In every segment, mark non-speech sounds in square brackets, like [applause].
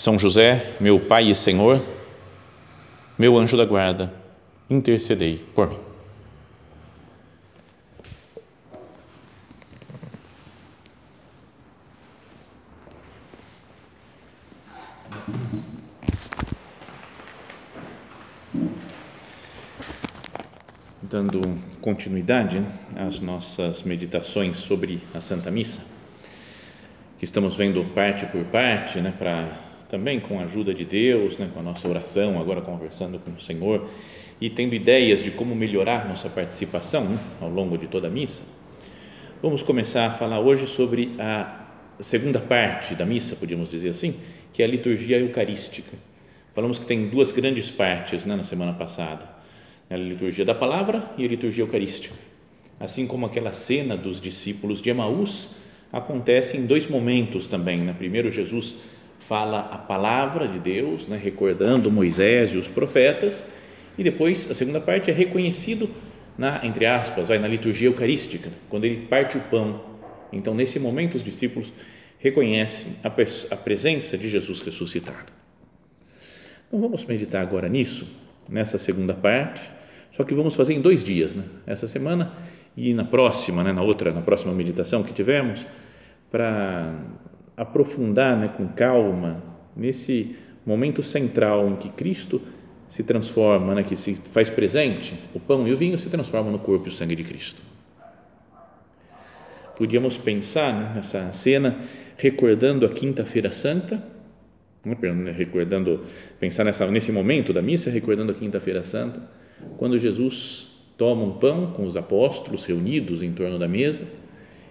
são José, meu Pai e Senhor, meu anjo da guarda, intercedei por mim. Dando continuidade às nossas meditações sobre a Santa Missa, que estamos vendo parte por parte, né, para também com a ajuda de Deus, né, com a nossa oração, agora conversando com o Senhor e tendo ideias de como melhorar nossa participação né, ao longo de toda a missa, vamos começar a falar hoje sobre a segunda parte da missa, podíamos dizer assim, que é a liturgia eucarística. Falamos que tem duas grandes partes né, na semana passada, a liturgia da palavra e a liturgia eucarística. Assim como aquela cena dos discípulos de Emaús, acontece em dois momentos também. Né? Primeiro, Jesus fala a palavra de Deus, né, recordando Moisés e os profetas, e depois a segunda parte é reconhecido na entre aspas, vai na liturgia eucarística, quando ele parte o pão. Então, nesse momento os discípulos reconhecem a, a presença de Jesus ressuscitado. Então, vamos meditar agora nisso, nessa segunda parte, só que vamos fazer em dois dias, né? Essa semana e na próxima, né, na outra, na próxima meditação que tivemos, para aprofundar né, com calma nesse momento central em que Cristo se transforma, né, que se faz presente, o pão e o vinho se transformam no corpo e o sangue de Cristo. Podíamos pensar né, nessa cena recordando a Quinta-feira Santa, né, recordando, pensar nessa, nesse momento da missa, recordando a Quinta-feira Santa, quando Jesus toma um pão com os apóstolos reunidos em torno da mesa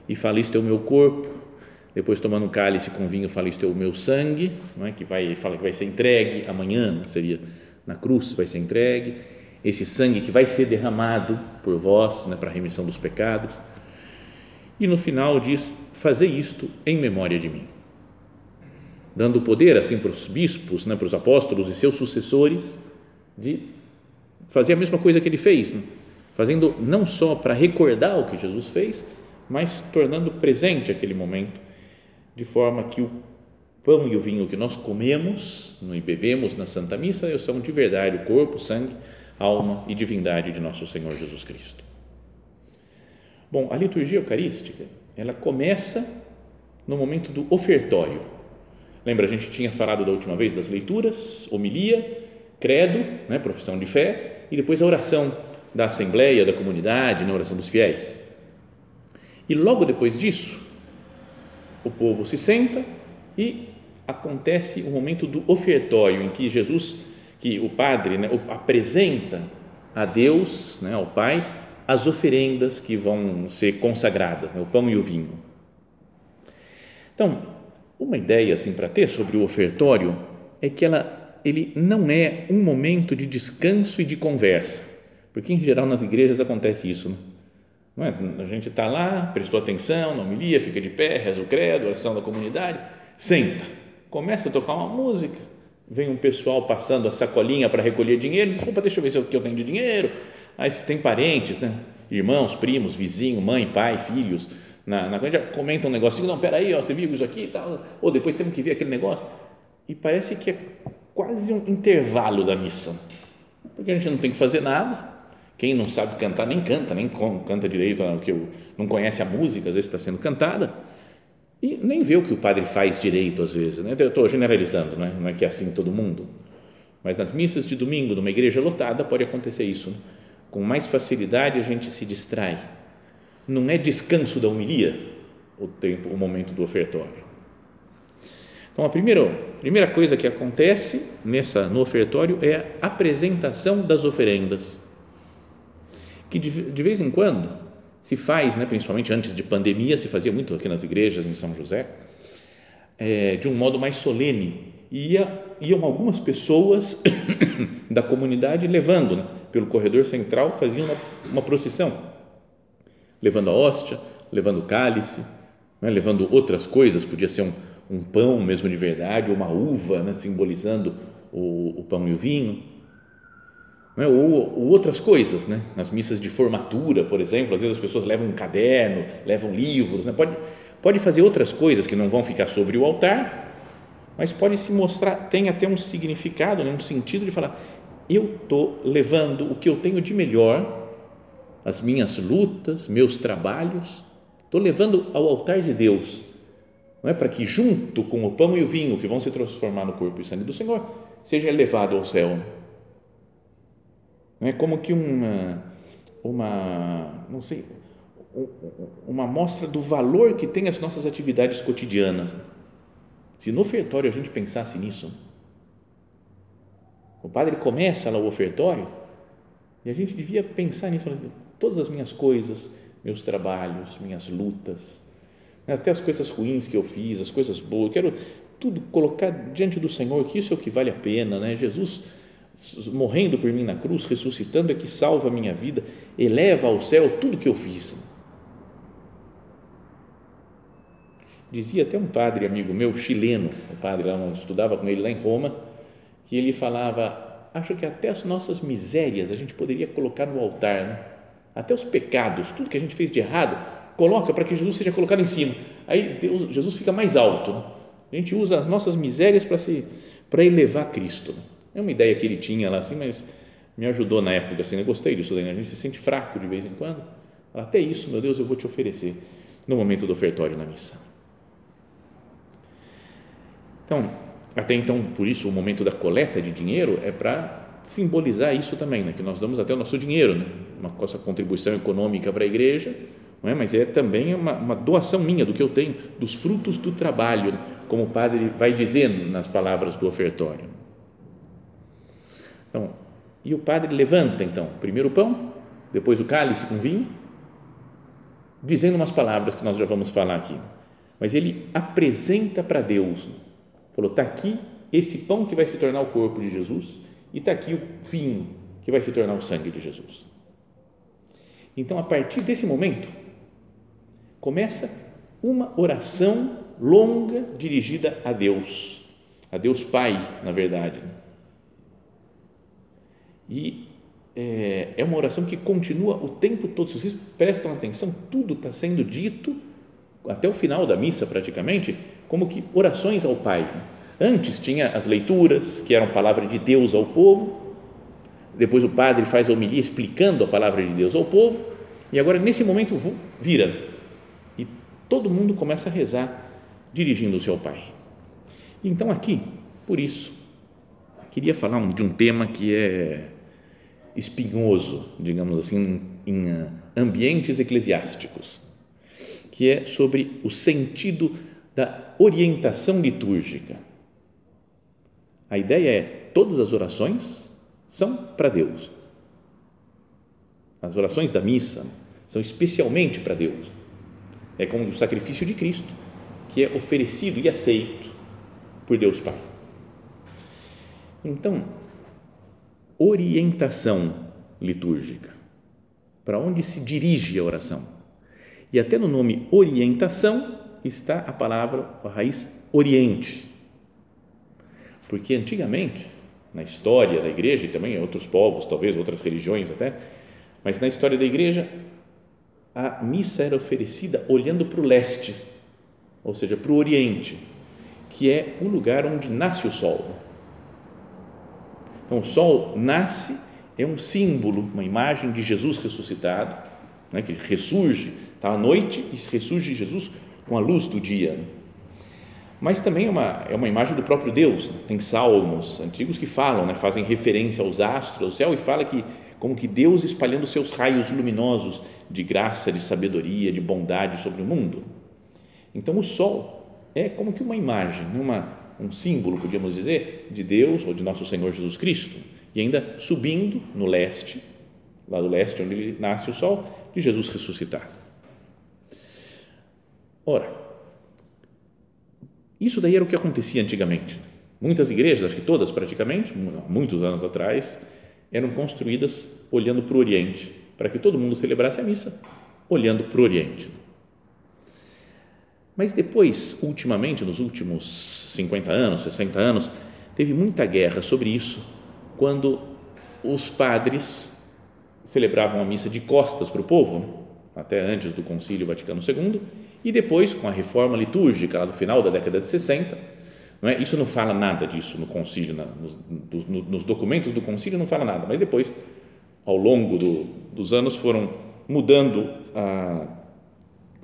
e fala: Isto é o meu corpo depois tomando um cálice com vinho, fala isto é o meu sangue, não é? que vai, fala que vai ser entregue amanhã, seria na cruz vai ser entregue, esse sangue que vai ser derramado por vós, né, para a remissão dos pecados, e no final diz, fazer isto em memória de mim, dando poder assim para os bispos, né, para os apóstolos e seus sucessores, de fazer a mesma coisa que ele fez, né? fazendo não só para recordar o que Jesus fez, mas tornando presente aquele momento de forma que o pão e o vinho que nós comemos e bebemos na Santa Missa são de verdade o corpo, sangue, alma e divindade de nosso Senhor Jesus Cristo. Bom, a liturgia eucarística, ela começa no momento do ofertório. Lembra, a gente tinha falado da última vez das leituras, homilia, credo, né, profissão de fé, e depois a oração da assembleia, da comunidade, na oração dos fiéis. E logo depois disso, o povo se senta e acontece o momento do ofertório em que Jesus, que o Padre né, apresenta a Deus, né, ao Pai, as oferendas que vão ser consagradas, né, o pão e o vinho. Então, uma ideia assim para ter sobre o ofertório é que ela, ele não é um momento de descanso e de conversa, porque em geral nas igrejas acontece isso. Né? É? A gente está lá, prestou atenção na homilia, fica de pé, reza o credo, oração da comunidade, senta, começa a tocar uma música, vem um pessoal passando a sacolinha para recolher dinheiro, opa, deixa eu ver se eu, que eu tenho de dinheiro, aí tem parentes, né? irmãos, primos, vizinho, mãe, pai, filhos, na, na já comenta um negocinho, não, peraí, ó, você viu isso aqui e tal, ou depois temos que ver aquele negócio, e parece que é quase um intervalo da missa, porque a gente não tem que fazer nada, quem não sabe cantar nem canta, nem canta direito, que não conhece a música, às vezes está sendo cantada, e nem vê o que o padre faz direito, às vezes. Né? Eu estou generalizando, não é? não é que é assim todo mundo. Mas nas missas de domingo, numa igreja lotada, pode acontecer isso. Né? Com mais facilidade a gente se distrai. Não é descanso da homilia o tempo, o momento do ofertório. Então, a primeira, primeira coisa que acontece nessa, no ofertório é a apresentação das oferendas que de, de vez em quando se faz, né, principalmente antes de pandemia, se fazia muito aqui nas igrejas em São José, é, de um modo mais solene, ia iam algumas pessoas [coughs] da comunidade levando, né, pelo corredor central, faziam uma, uma procissão, levando a hóstia, levando o cálice, né, levando outras coisas, podia ser um, um pão mesmo de verdade, ou uma uva, né, simbolizando o, o, pão e o vinho, né, ou, ou, outras coisas, né, nas missas de formatura, por exemplo, às vezes as pessoas levam um caderno, levam livros, né, pode, pode fazer outras coisas que não vão ficar sobre o altar, mas pode se mostrar, tem até um significado, né, um sentido de falar, eu estou levando o que eu tenho de melhor, as minhas lutas, meus trabalhos, estou levando ao altar de Deus, não é para que junto com o pão e o vinho que vão se transformar no corpo e sangue do Senhor seja levado ao céu. Não é como que uma uma não sei uma mostra do valor que tem as nossas atividades cotidianas. Se no ofertório a gente pensasse nisso, o padre começa lá o ofertório e a gente devia pensar nisso, todas as minhas coisas, meus trabalhos, minhas lutas, até as coisas ruins que eu fiz, as coisas boas, eu quero tudo colocar diante do Senhor, que isso é o que vale a pena, né? Jesus morrendo por mim na cruz, ressuscitando é que salva a minha vida, eleva ao céu tudo que eu fiz. Dizia até um padre amigo meu, chileno, o padre lá, estudava com ele lá em Roma, que ele falava, acho que até as nossas misérias a gente poderia colocar no altar, né? até os pecados, tudo que a gente fez de errado, coloca para que Jesus seja colocado em cima. Aí Deus, Jesus fica mais alto. Né? A gente usa as nossas misérias para se para elevar Cristo. Né? É uma ideia que ele tinha lá assim, mas me ajudou na época assim, eu gostei disso daí, né? a gente se sente fraco de vez em quando. Até isso, meu Deus, eu vou te oferecer no momento do ofertório na missa. Então, até então, por isso, o momento da coleta de dinheiro é para simbolizar isso também, né? que nós damos até o nosso dinheiro, né? uma nossa contribuição econômica para a igreja, não é? mas é também uma, uma, doação minha do que eu tenho, dos frutos do trabalho, como o padre vai dizendo nas palavras do ofertório. Então, e o padre levanta então, primeiro o pão, depois o cálice com vinho, dizendo umas palavras que nós já vamos falar aqui. Mas ele apresenta para Deus Falou: está aqui esse pão que vai se tornar o corpo de Jesus e está aqui o vinho que vai se tornar o sangue de Jesus. Então, a partir desse momento, começa uma oração longa dirigida a Deus, a Deus Pai, na verdade. E é, é uma oração que continua o tempo todo. Se vocês prestam atenção, tudo está sendo dito até o final da missa, praticamente, como que orações ao Pai. Antes tinha as leituras, que eram palavra de Deus ao povo, depois o padre faz a homilia explicando a palavra de Deus ao povo, e agora nesse momento vira e todo mundo começa a rezar dirigindo-se ao Pai. Então aqui, por isso, queria falar de um tema que é espinhoso, digamos assim, em ah, ambientes eclesiásticos, que é sobre o sentido da orientação litúrgica. A ideia é: todas as orações são para Deus. As orações da missa são especialmente para Deus. É como o sacrifício de Cristo, que é oferecido e aceito por Deus Pai. Então, orientação litúrgica. Para onde se dirige a oração? E até no nome orientação está a palavra, a raiz oriente. Porque antigamente, na história da igreja e também em outros povos, talvez outras religiões até, mas na história da igreja, a missa era oferecida olhando para o leste, ou seja, para o oriente, que é o lugar onde nasce o sol. Então, o sol nasce, é um símbolo, uma imagem de Jesus ressuscitado, né, que ressurge, está à noite e ressurge Jesus com a luz do dia. Mas também é uma, é uma imagem do próprio Deus. Tem salmos antigos que falam, né, fazem referência aos astros, ao céu, e fala que como que Deus espalhando seus raios luminosos de graça, de sabedoria, de bondade sobre o mundo. Então o sol é como que uma imagem, uma, um símbolo, podíamos dizer, de Deus ou de nosso Senhor Jesus Cristo. E ainda subindo no leste, lá do leste onde nasce o sol, de Jesus ressuscitado. Ora, isso daí era o que acontecia antigamente. Muitas igrejas, acho que todas praticamente, muitos anos atrás, eram construídas olhando para o Oriente, para que todo mundo celebrasse a missa olhando para o Oriente. Mas depois, ultimamente, nos últimos 50 anos, 60 anos, teve muita guerra sobre isso, quando os padres celebravam a missa de costas para o povo, até antes do Concílio Vaticano II, e depois, com a reforma litúrgica, lá do final da década de 60, não é? isso não fala nada disso no concílio, na, nos, nos, documentos do concílio não fala nada, mas depois, ao longo do, dos anos, foram mudando a,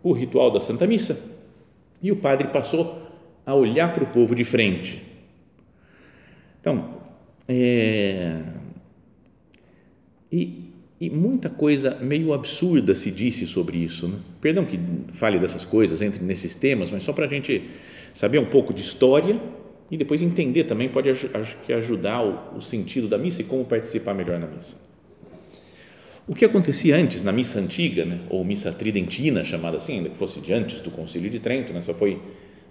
o ritual da Santa Missa e o padre passou a olhar para o povo de frente. Então, é, e, e, muita coisa meio absurda se disse sobre isso. Né? Perdão que fale dessas coisas, entre nesses temas, mas só para a gente saber um pouco de história e depois entender também, pode acho que ajudar o, o sentido da missa e como participar melhor na missa. O que acontecia antes na missa antiga, né, ou missa tridentina, chamada assim, ainda que fosse de antes do Concílio de Trento, né, só foi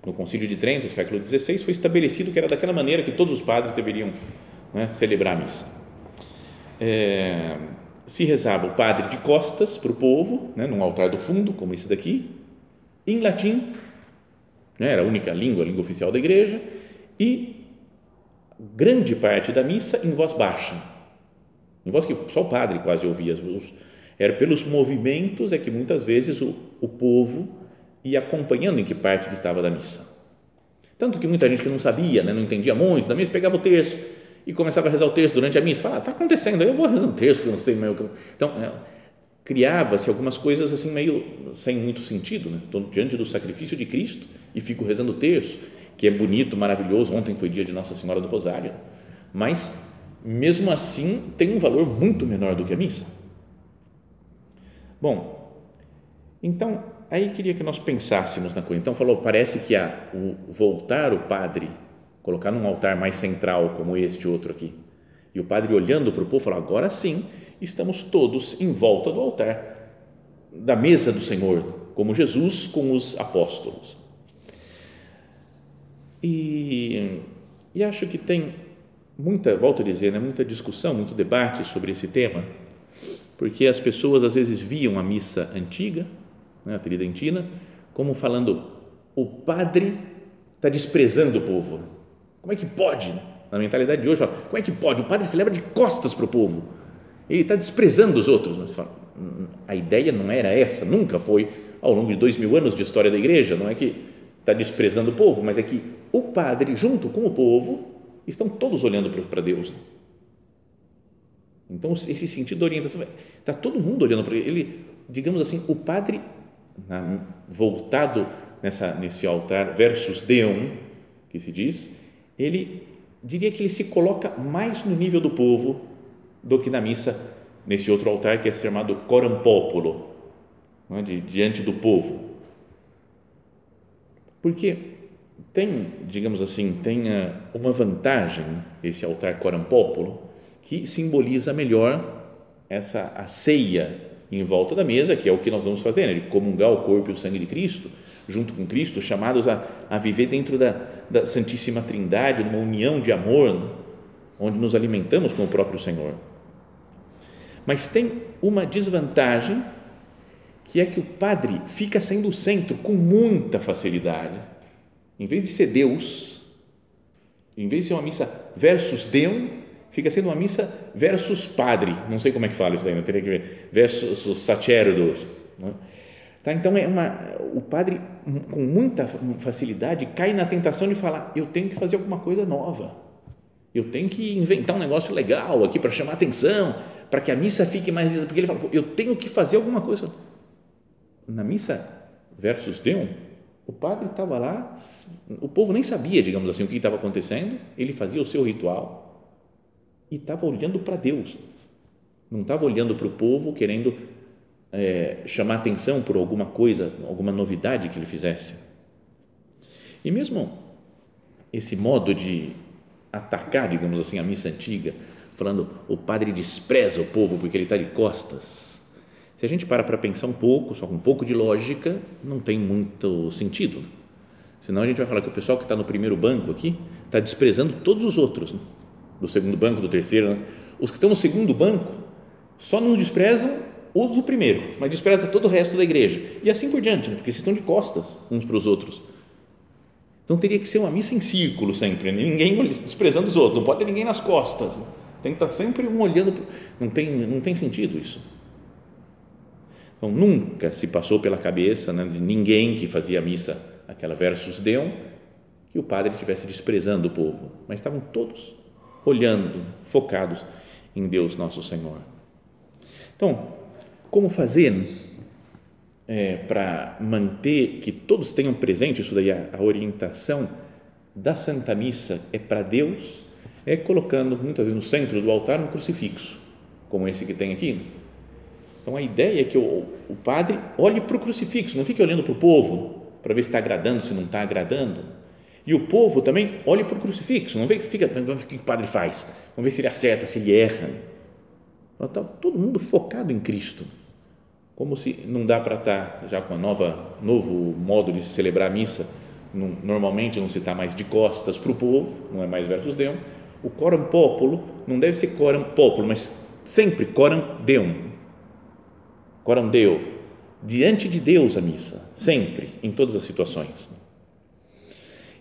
no Concílio de Trento, século XVI, foi estabelecido que era daquela maneira que todos os padres deveriam né, celebrar a missa. É, se rezava o padre de costas para o povo, né, num altar do fundo, como esse daqui, em latim, né, era a única língua, a língua oficial da igreja, e grande parte da missa em voz baixa em voz que só o padre quase ouvia. Era pelos movimentos é que muitas vezes o, o povo ia acompanhando em que parte que estava da missa. Tanto que muita gente que não sabia, né, não entendia muito da missa, pegava o terço e começava a rezar o terço durante a missa. Falava, está acontecendo, eu vou rezando o terço, porque não sei meio Então, é, criava-se algumas coisas assim meio sem muito sentido. Né? Estou diante do sacrifício de Cristo e fico rezando o terço, que é bonito, maravilhoso. Ontem foi dia de Nossa Senhora do Rosário. Mas mesmo assim tem um valor muito menor do que a missa. Bom, então aí queria que nós pensássemos na coisa. Então falou, parece que a, o voltar o padre, colocar num altar mais central como este outro aqui, e o padre olhando para o povo falou, agora sim estamos todos em volta do altar da mesa do Senhor, como Jesus com os apóstolos. E, e acho que tem muita, volto a dizer, né, muita discussão, muito debate sobre esse tema, porque as pessoas às vezes viam a missa antiga, né, a tridentina, como falando, o padre está desprezando o povo. Como é que pode? Na mentalidade de hoje, fala, como é que pode? O padre celebra de costas para o povo. Ele está desprezando os outros. Mas fala, hum, a ideia não era essa, nunca foi ao longo de dois mil anos de história da igreja. Não é que está desprezando o povo, mas é que o padre, junto com o povo, estão todos olhando para Deus. Então, esse sentido de orientação, está todo mundo olhando para ele. Digamos assim, o padre, voltado nessa, nesse altar, versus Deum, que se diz, ele diria que ele se coloca mais no nível do povo do que na missa, nesse outro altar que é chamado coram populo, é? diante do povo. Porque tem, digamos assim, tem uma vantagem esse altar corampópolo que simboliza melhor essa a ceia em volta da mesa, que é o que nós vamos fazer, né? de comungar o corpo e o sangue de Cristo, junto com Cristo, chamados a, a viver dentro da, da Santíssima Trindade, numa união de amor, né? onde nos alimentamos com o próprio Senhor. Mas tem uma desvantagem, que é que o padre fica sendo o centro com muita facilidade em vez de ser Deus, em vez de ser uma missa versus Deus, fica sendo uma missa versus padre. Não sei como é que fala isso daí, não teria que ver. Versus sacerdos. Né? Tá, então, é uma, o padre, com muita facilidade, cai na tentação de falar: eu tenho que fazer alguma coisa nova. Eu tenho que inventar um negócio legal aqui para chamar atenção, para que a missa fique mais. Porque ele fala: eu tenho que fazer alguma coisa. Na missa versus Deus, o padre estava lá, o povo nem sabia, digamos assim, o que estava acontecendo, ele fazia o seu ritual e estava olhando para Deus, não estava olhando para o povo querendo é, chamar atenção por alguma coisa, alguma novidade que ele fizesse. E mesmo esse modo de atacar, digamos assim, a missa antiga, falando o padre despreza o povo porque ele está de costas, se a gente para para pensar um pouco, só com um pouco de lógica, não tem muito sentido. Senão a gente vai falar que o pessoal que está no primeiro banco aqui está desprezando todos os outros, né? do segundo banco, do terceiro. Né? Os que estão no segundo banco só não desprezam os do primeiro, mas desprezam todo o resto da igreja. E assim por diante, né? porque vocês estão de costas uns para os outros. Então teria que ser uma missa em círculo sempre, né? ninguém desprezando os outros, não pode ter ninguém nas costas. Né? Tem que estar sempre um olhando. Não tem, não tem sentido isso. Então nunca se passou pela cabeça né, de ninguém que fazia missa aquela versus Deum, que o padre estivesse desprezando o povo, mas estavam todos olhando, focados em Deus nosso Senhor. Então, como fazer é, para manter que todos tenham presente isso daí, a, a orientação da Santa Missa é para Deus, é colocando muitas vezes no centro do altar um crucifixo, como esse que tem aqui. Então a ideia é que o, o padre olhe para o crucifixo, não fique olhando para o povo, para ver se está agradando, se não está agradando. E o povo também olha para o crucifixo, não vê que fica, vamos ver o que o padre faz, vamos ver se ele acerta, se ele erra. Está todo mundo focado em Cristo, como se não dá para estar tá já com a nova novo modo de celebrar a missa. Normalmente não se está mais de costas para o povo, não é mais versus Deum. O coram populo não deve ser coram populo, mas sempre coram Deum. Coram Deu diante de Deus a missa, sempre, em todas as situações.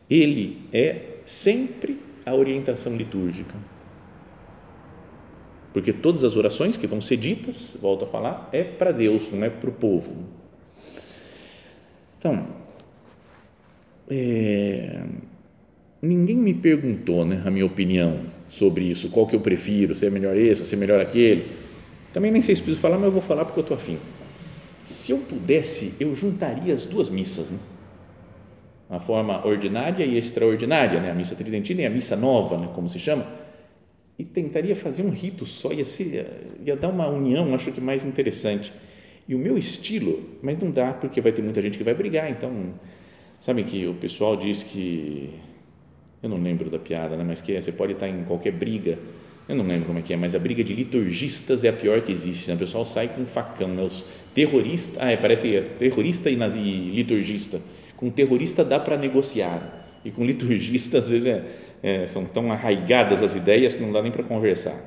Ele é sempre a orientação litúrgica. Porque todas as orações que vão ser ditas, volto a falar, é para Deus, não é para o povo. Então, é, ninguém me perguntou né, a minha opinião sobre isso, qual que eu prefiro, se é melhor esse, se é melhor aquele. Também nem sei se preciso falar, mas eu vou falar porque eu estou afim. Se eu pudesse, eu juntaria as duas missas, né? a forma ordinária e extraordinária, né? a missa tridentina e a missa nova, né? como se chama, e tentaria fazer um rito só, ia, ser, ia dar uma união, acho que mais interessante. E o meu estilo, mas não dá, porque vai ter muita gente que vai brigar, então, sabe que o pessoal diz que, eu não lembro da piada, né? mas que é, você pode estar em qualquer briga, eu não lembro como é que é, mas a briga de liturgistas é a pior que existe, né? o pessoal sai com um facão, né? os terroristas, ah, é, parece que é terrorista e, nazi, e liturgista, com terrorista dá para negociar, e com liturgista [laughs] às vezes é, é, são tão arraigadas as ideias que não dá nem para conversar,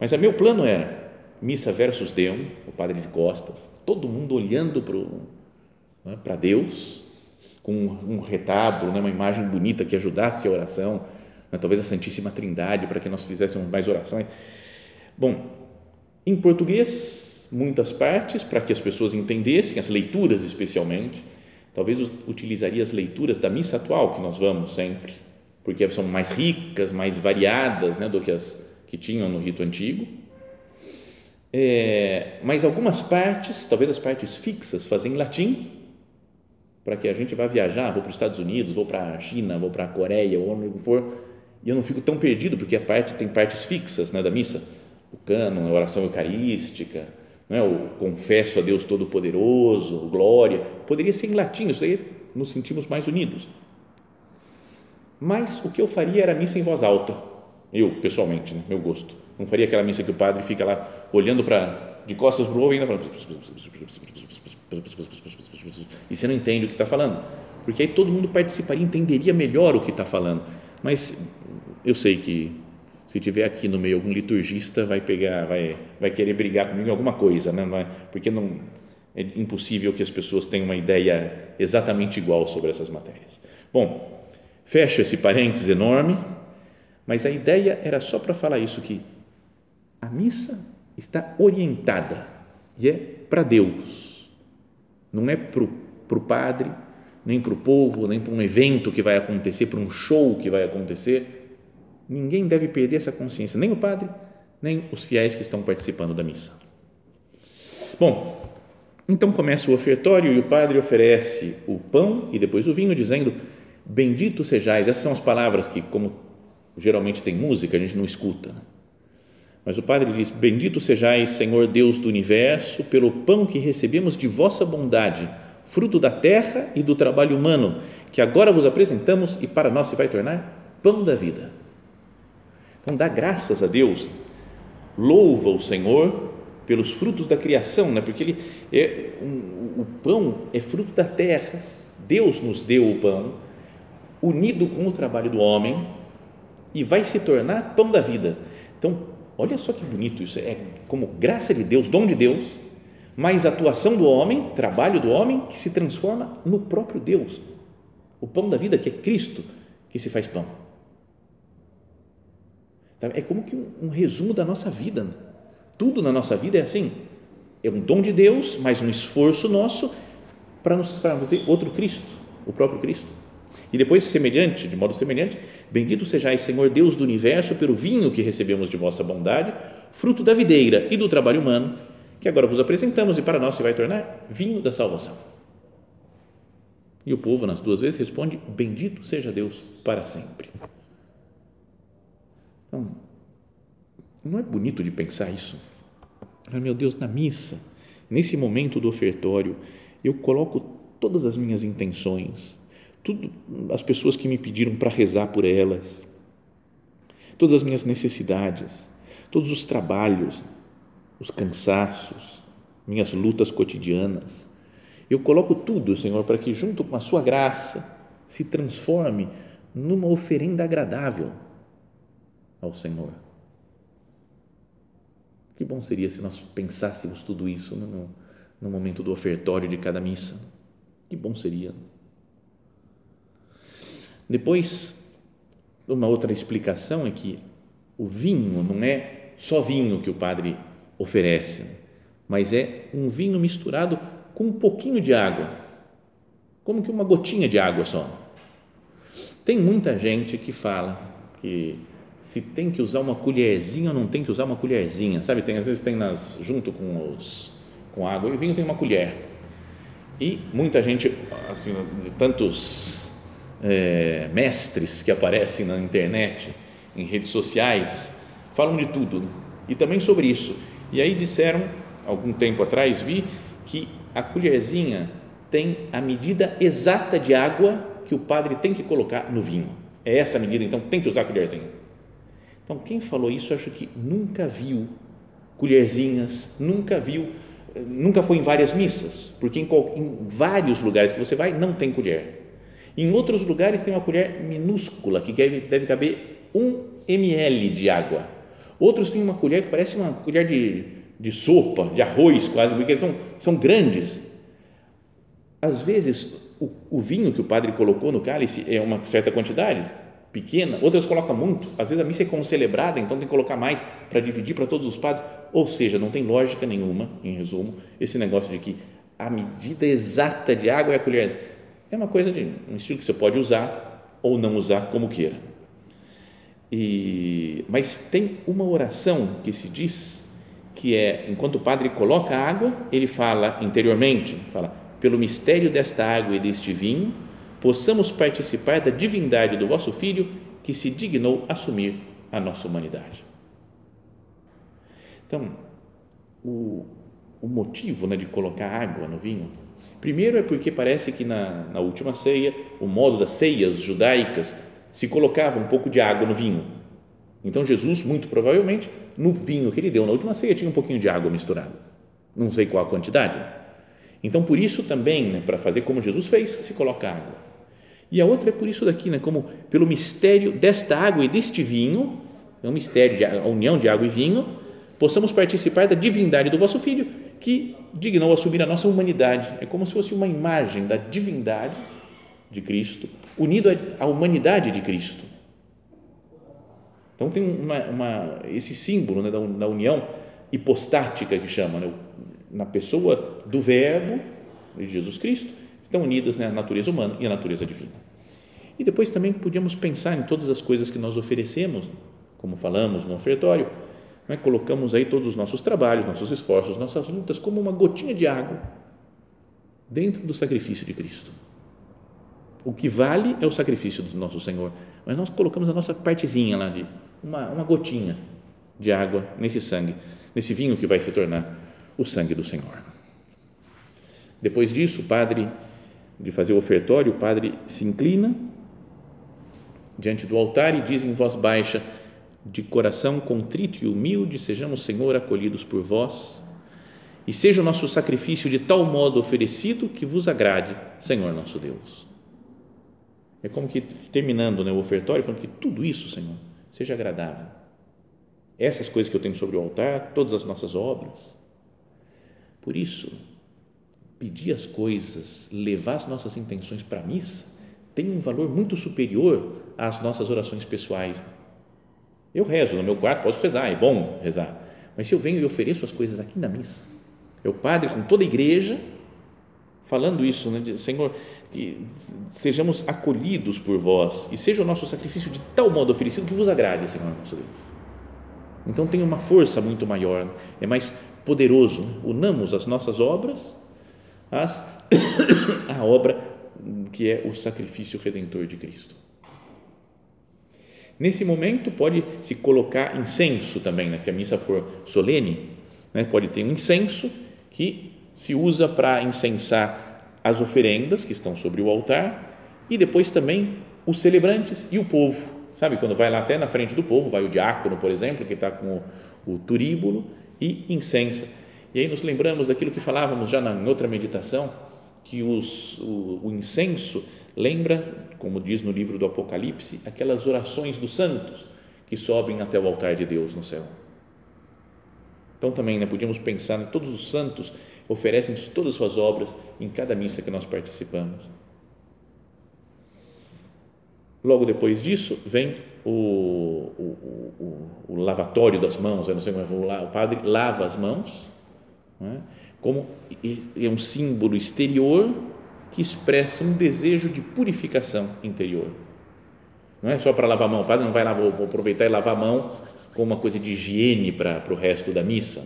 mas o meu plano era missa versus Deus, o padre de costas, todo mundo olhando para né, Deus, com um retábulo, né, uma imagem bonita que ajudasse a oração, né, talvez a Santíssima Trindade, para que nós fizéssemos mais orações. Bom, em português, muitas partes, para que as pessoas entendessem, as leituras especialmente, talvez utilizaria as leituras da missa atual que nós vamos sempre, porque são mais ricas, mais variadas né, do que as que tinham no rito antigo. É, mas algumas partes, talvez as partes fixas, fazem em latim, para que a gente vá viajar, vou para os Estados Unidos, vou para a China, vou para a Coreia, ou onde for, e eu não fico tão perdido, porque a parte tem partes fixas né, da missa, o cânon, a oração eucarística, né, o confesso a Deus Todo-Poderoso, glória, poderia ser em latim, isso aí nos sentimos mais unidos. Mas o que eu faria era missa em voz alta, eu pessoalmente, né, meu gosto. Não faria aquela missa que o padre fica lá olhando para de costas para o ovo e ainda falando e você não entende o que está falando, porque aí todo mundo participaria, entenderia melhor o que está falando. Mas eu sei que se tiver aqui no meio algum liturgista vai pegar, vai, vai querer brigar comigo em alguma coisa, né? Vai, porque não é impossível que as pessoas tenham uma ideia exatamente igual sobre essas matérias. Bom, fecho esse parênteses enorme, mas a ideia era só para falar isso que a missa está orientada e é para Deus, não é para o padre, nem para o povo, nem para um evento que vai acontecer, para um show que vai acontecer Ninguém deve perder essa consciência, nem o padre, nem os fiéis que estão participando da missa. Bom, então começa o ofertório e o padre oferece o pão e depois o vinho, dizendo: Bendito sejais. Essas são as palavras que, como geralmente tem música, a gente não escuta. Né? Mas o padre diz: Bendito sejais, Senhor Deus do universo, pelo pão que recebemos de vossa bondade, fruto da terra e do trabalho humano, que agora vos apresentamos e para nós se vai tornar pão da vida. Então, dá graças a Deus, louva o Senhor pelos frutos da criação, né? porque ele é um, o pão é fruto da terra, Deus nos deu o pão, unido com o trabalho do homem e vai se tornar pão da vida. Então, olha só que bonito isso, é como graça de Deus, dom de Deus, mais atuação do homem, trabalho do homem que se transforma no próprio Deus. O pão da vida que é Cristo que se faz pão. Então, é como que um, um resumo da nossa vida. Tudo na nossa vida é assim. É um dom de Deus, mais um esforço nosso para nos fazer outro Cristo, o próprio Cristo. E depois, semelhante, de modo semelhante, bendito sejais, Senhor Deus do universo, pelo vinho que recebemos de vossa bondade, fruto da videira e do trabalho humano, que agora vos apresentamos e para nós se vai tornar vinho da salvação. E o povo, nas duas vezes, responde: Bendito seja Deus para sempre. Então, não é bonito de pensar isso? Meu Deus, na missa, nesse momento do ofertório, eu coloco todas as minhas intenções, tudo, as pessoas que me pediram para rezar por elas, todas as minhas necessidades, todos os trabalhos, os cansaços, minhas lutas cotidianas. Eu coloco tudo, Senhor, para que, junto com a Sua graça, se transforme numa oferenda agradável ao Senhor. Que bom seria se nós pensássemos tudo isso no, no momento do ofertório de cada missa. Que bom seria. Depois, uma outra explicação é que o vinho não é só vinho que o padre oferece, mas é um vinho misturado com um pouquinho de água, como que uma gotinha de água só. Tem muita gente que fala que se tem que usar uma colherzinha ou não tem que usar uma colherzinha, sabe? Tem às vezes tem nas junto com os com água e vinho tem uma colher. E muita gente, assim, tantos é, mestres que aparecem na internet, em redes sociais, falam de tudo né? e também sobre isso. E aí disseram, algum tempo atrás, vi que a colherzinha tem a medida exata de água que o padre tem que colocar no vinho. É essa medida, então tem que usar a colherzinha. Então, quem falou isso, acho que nunca viu colherzinhas, nunca viu, nunca foi em várias missas, porque em, em vários lugares que você vai não tem colher. Em outros lugares tem uma colher minúscula que deve, deve caber um ml de água. Outros têm uma colher que parece uma colher de, de sopa, de arroz quase, porque são, são grandes. Às vezes, o, o vinho que o padre colocou no cálice é uma certa quantidade, pequena, outras colocam muito. Às vezes a missa é concelebrada, então tem que colocar mais para dividir para todos os padres. Ou seja, não tem lógica nenhuma, em resumo, esse negócio de que a medida exata de água é a colher. É uma coisa de um estilo que você pode usar ou não usar como queira. E, mas tem uma oração que se diz que é enquanto o padre coloca a água, ele fala interiormente, fala pelo mistério desta água e deste vinho possamos participar da divindade do vosso Filho que se dignou assumir a nossa humanidade. Então, o, o motivo né, de colocar água no vinho, primeiro é porque parece que na, na última ceia, o modo das ceias judaicas, se colocava um pouco de água no vinho. Então, Jesus, muito provavelmente, no vinho que ele deu na última ceia, tinha um pouquinho de água misturada. Não sei qual a quantidade. Então, por isso também, né, para fazer como Jesus fez, se coloca água. E a outra é por isso daqui, né? como pelo mistério desta água e deste vinho, é um mistério, de, a união de água e vinho, possamos participar da divindade do vosso Filho, que dignou assumir a nossa humanidade. É como se fosse uma imagem da divindade de Cristo, unido à humanidade de Cristo. Então tem uma, uma, esse símbolo né, da, da, união hipostática que chama, né, na pessoa do Verbo, de Jesus Cristo, estão unidas né, a natureza humana e a natureza divina. E depois também podíamos pensar em todas as coisas que nós oferecemos, como falamos no ofertório, né, colocamos aí todos os nossos trabalhos, nossos esforços, nossas lutas como uma gotinha de água dentro do sacrifício de Cristo. O que vale é o sacrifício do nosso Senhor, mas nós colocamos a nossa partezinha lá de uma, uma gotinha de água nesse sangue, nesse vinho que vai se tornar o sangue do Senhor. Depois disso, o padre de fazer o ofertório, o padre se inclina diante do altar e diz em voz baixa: De coração contrito e humilde, sejamos, Senhor, acolhidos por vós, e seja o nosso sacrifício de tal modo oferecido que vos agrade, Senhor nosso Deus. É como que terminando né, o ofertório, falando que tudo isso, Senhor, seja agradável. Essas coisas que eu tenho sobre o altar, todas as nossas obras. Por isso, pedir as coisas, levar as nossas intenções para a missa, tem um valor muito superior às nossas orações pessoais. Eu rezo no meu quarto, posso rezar, é bom rezar. Mas se eu venho e ofereço as coisas aqui na missa, o padre com toda a igreja falando isso, né, Senhor, que sejamos acolhidos por vós e seja o nosso sacrifício de tal modo oferecido que vos agrade, Senhor nosso Deus. Então tem uma força muito maior, é mais poderoso. Unamos as nossas obras às, à [coughs] obra que é o sacrifício redentor de Cristo. Nesse momento pode se colocar incenso também, né? se a missa for solene, né? pode ter um incenso que se usa para incensar as oferendas que estão sobre o altar e depois também os celebrantes e o povo. Sabe, quando vai lá até na frente do povo, vai o diácono, por exemplo, que está com o, o turíbulo e incensa. E aí nos lembramos daquilo que falávamos já na, outra meditação, que os, o, o incenso lembra, como diz no livro do Apocalipse, aquelas orações dos santos que sobem até o altar de Deus no céu. Então também né, podíamos pensar em todos os santos oferecem todas as suas obras em cada missa que nós participamos. Logo depois disso, vem o, o, o, o lavatório das mãos, não sei como é, o padre lava as mãos, é? como é um símbolo exterior que expressa um desejo de purificação interior. Não é só para lavar a mão, não vai lá, vou, vou aproveitar e lavar a mão como uma coisa de higiene para, para o resto da missa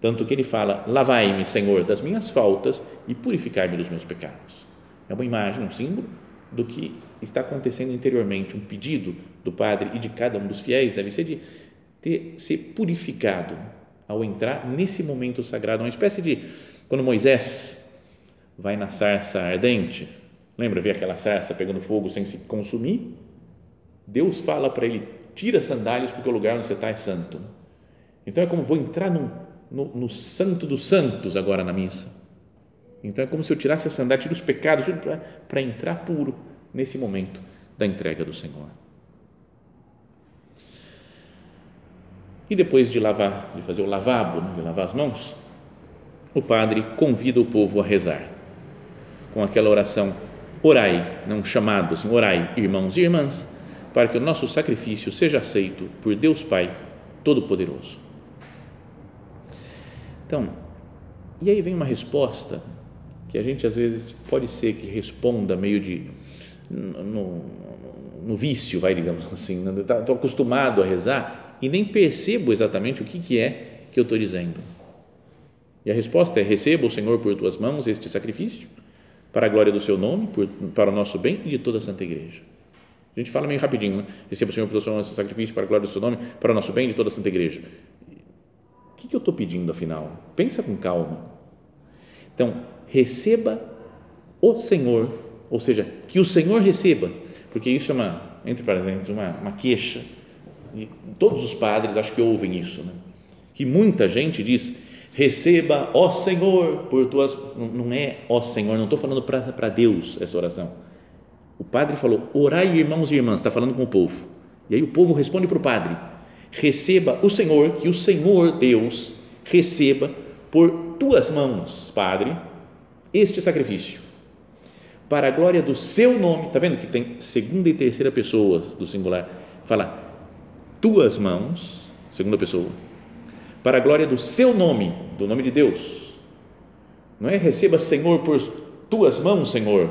tanto que ele fala: Lavai-me, Senhor, das minhas faltas e purificai-me dos meus pecados. É uma imagem, um símbolo do que está acontecendo interiormente. Um pedido do Padre e de cada um dos fiéis deve ser de ter, ser purificado ao entrar nesse momento sagrado. Uma espécie de. Quando Moisés vai na sarça ardente, lembra ver aquela sarça pegando fogo sem se consumir? Deus fala para ele: tira as sandálias porque o lugar onde você está é santo. Então é como vou entrar num no, no santo dos santos agora na missa. Então é como se eu tirasse a sandália, tiro os pecados para entrar puro nesse momento da entrega do Senhor. E depois de lavar, de fazer o lavabo, né, de lavar as mãos, o padre convida o povo a rezar com aquela oração orai, não chamado assim, orai, irmãos e irmãs, para que o nosso sacrifício seja aceito por Deus Pai Todo-Poderoso. Então, e aí vem uma resposta que a gente às vezes pode ser que responda meio de no, no vício, vai digamos assim, estou né? tá, acostumado a rezar e nem percebo exatamente o que, que é que eu estou dizendo. E a resposta é: receba o Senhor por tuas mãos este sacrifício para a glória do seu nome, por, para o nosso bem e de toda a Santa Igreja. A gente fala meio rapidinho, né? receba o Senhor por tuas mãos este sacrifício para a glória do seu nome, para o nosso bem e de toda a Santa Igreja que, que eu estou pedindo afinal? Pensa com calma. Então, receba o Senhor, ou seja, que o Senhor receba, porque isso é uma, entre parênteses, uma, uma queixa. E todos os padres acho que ouvem isso, né? que muita gente diz, receba, ó Senhor, por tuas. Não é ó Senhor, não estou falando para Deus essa oração. O padre falou, orai irmãos e irmãs, está falando com o povo. E aí o povo responde para o padre, receba o Senhor, que o Senhor Deus receba por tuas mãos, Padre, este sacrifício, para a glória do seu nome. Está vendo que tem segunda e terceira pessoas do singular? Fala, tuas mãos, segunda pessoa, para a glória do seu nome, do nome de Deus. Não é receba, Senhor, por tuas mãos, Senhor,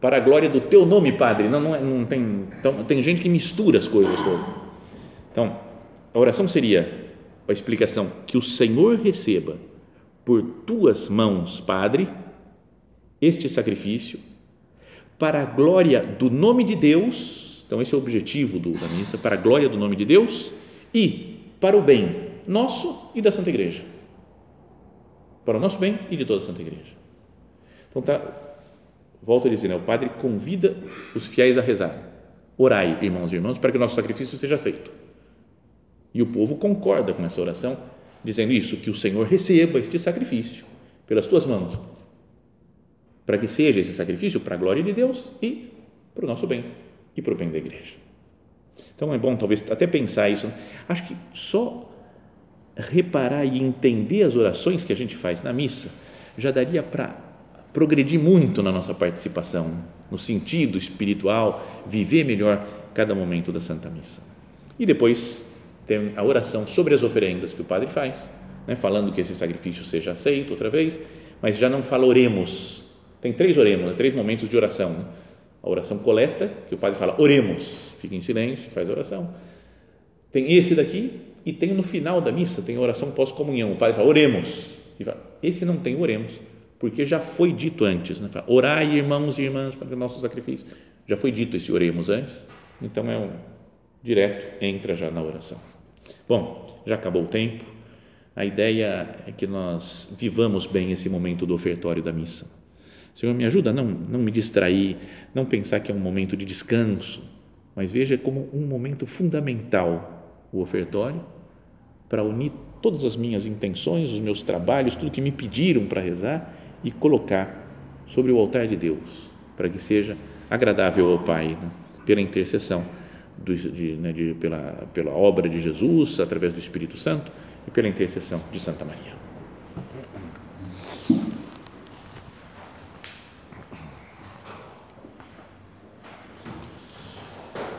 para a glória do teu nome, Padre. Não, não, é, não tem. Então, tem gente que mistura as coisas todas. Então, a oração seria a explicação que o Senhor receba por tuas mãos, Padre, este sacrifício para a glória do nome de Deus. Então esse é o objetivo do, da missa, para a glória do nome de Deus e para o bem nosso e da Santa Igreja. Para o nosso bem e de toda a Santa Igreja. Então tá, volto a dizer, né, o Padre convida os fiéis a rezar. Orai, irmãos e irmãs, para que o nosso sacrifício seja aceito e o povo concorda com essa oração, dizendo isso, que o Senhor receba este sacrifício pelas tuas mãos, para que seja esse sacrifício para a glória de Deus e para o nosso bem e para o bem da igreja. Então é bom talvez até pensar isso. Acho que só reparar e entender as orações que a gente faz na missa já daria para progredir muito na nossa participação, no sentido espiritual, viver melhor cada momento da Santa Missa. E depois tem a oração sobre as oferendas que o padre faz, né, falando que esse sacrifício seja aceito outra vez, mas já não fala oremos. Tem três oremos, né, três momentos de oração. A oração coleta, que o padre fala oremos, fica em silêncio, faz a oração. Tem esse daqui e tem no final da missa, tem a oração pós-comunhão. O padre fala oremos. E fala, esse não tem oremos, porque já foi dito antes. Né? Fala, Orai, irmãos e irmãs, para o nosso sacrifício. Já foi dito esse oremos antes, então é um direto, entra já na oração. Bom, já acabou o tempo. A ideia é que nós vivamos bem esse momento do ofertório da missa. Senhor, me ajuda a não, não me distrair, não pensar que é um momento de descanso, mas veja como um momento fundamental o ofertório para unir todas as minhas intenções, os meus trabalhos, tudo que me pediram para rezar e colocar sobre o altar de Deus, para que seja agradável ao Pai, né? pela intercessão do, de, né, de, pela, pela obra de Jesus, através do Espírito Santo e pela intercessão de Santa Maria.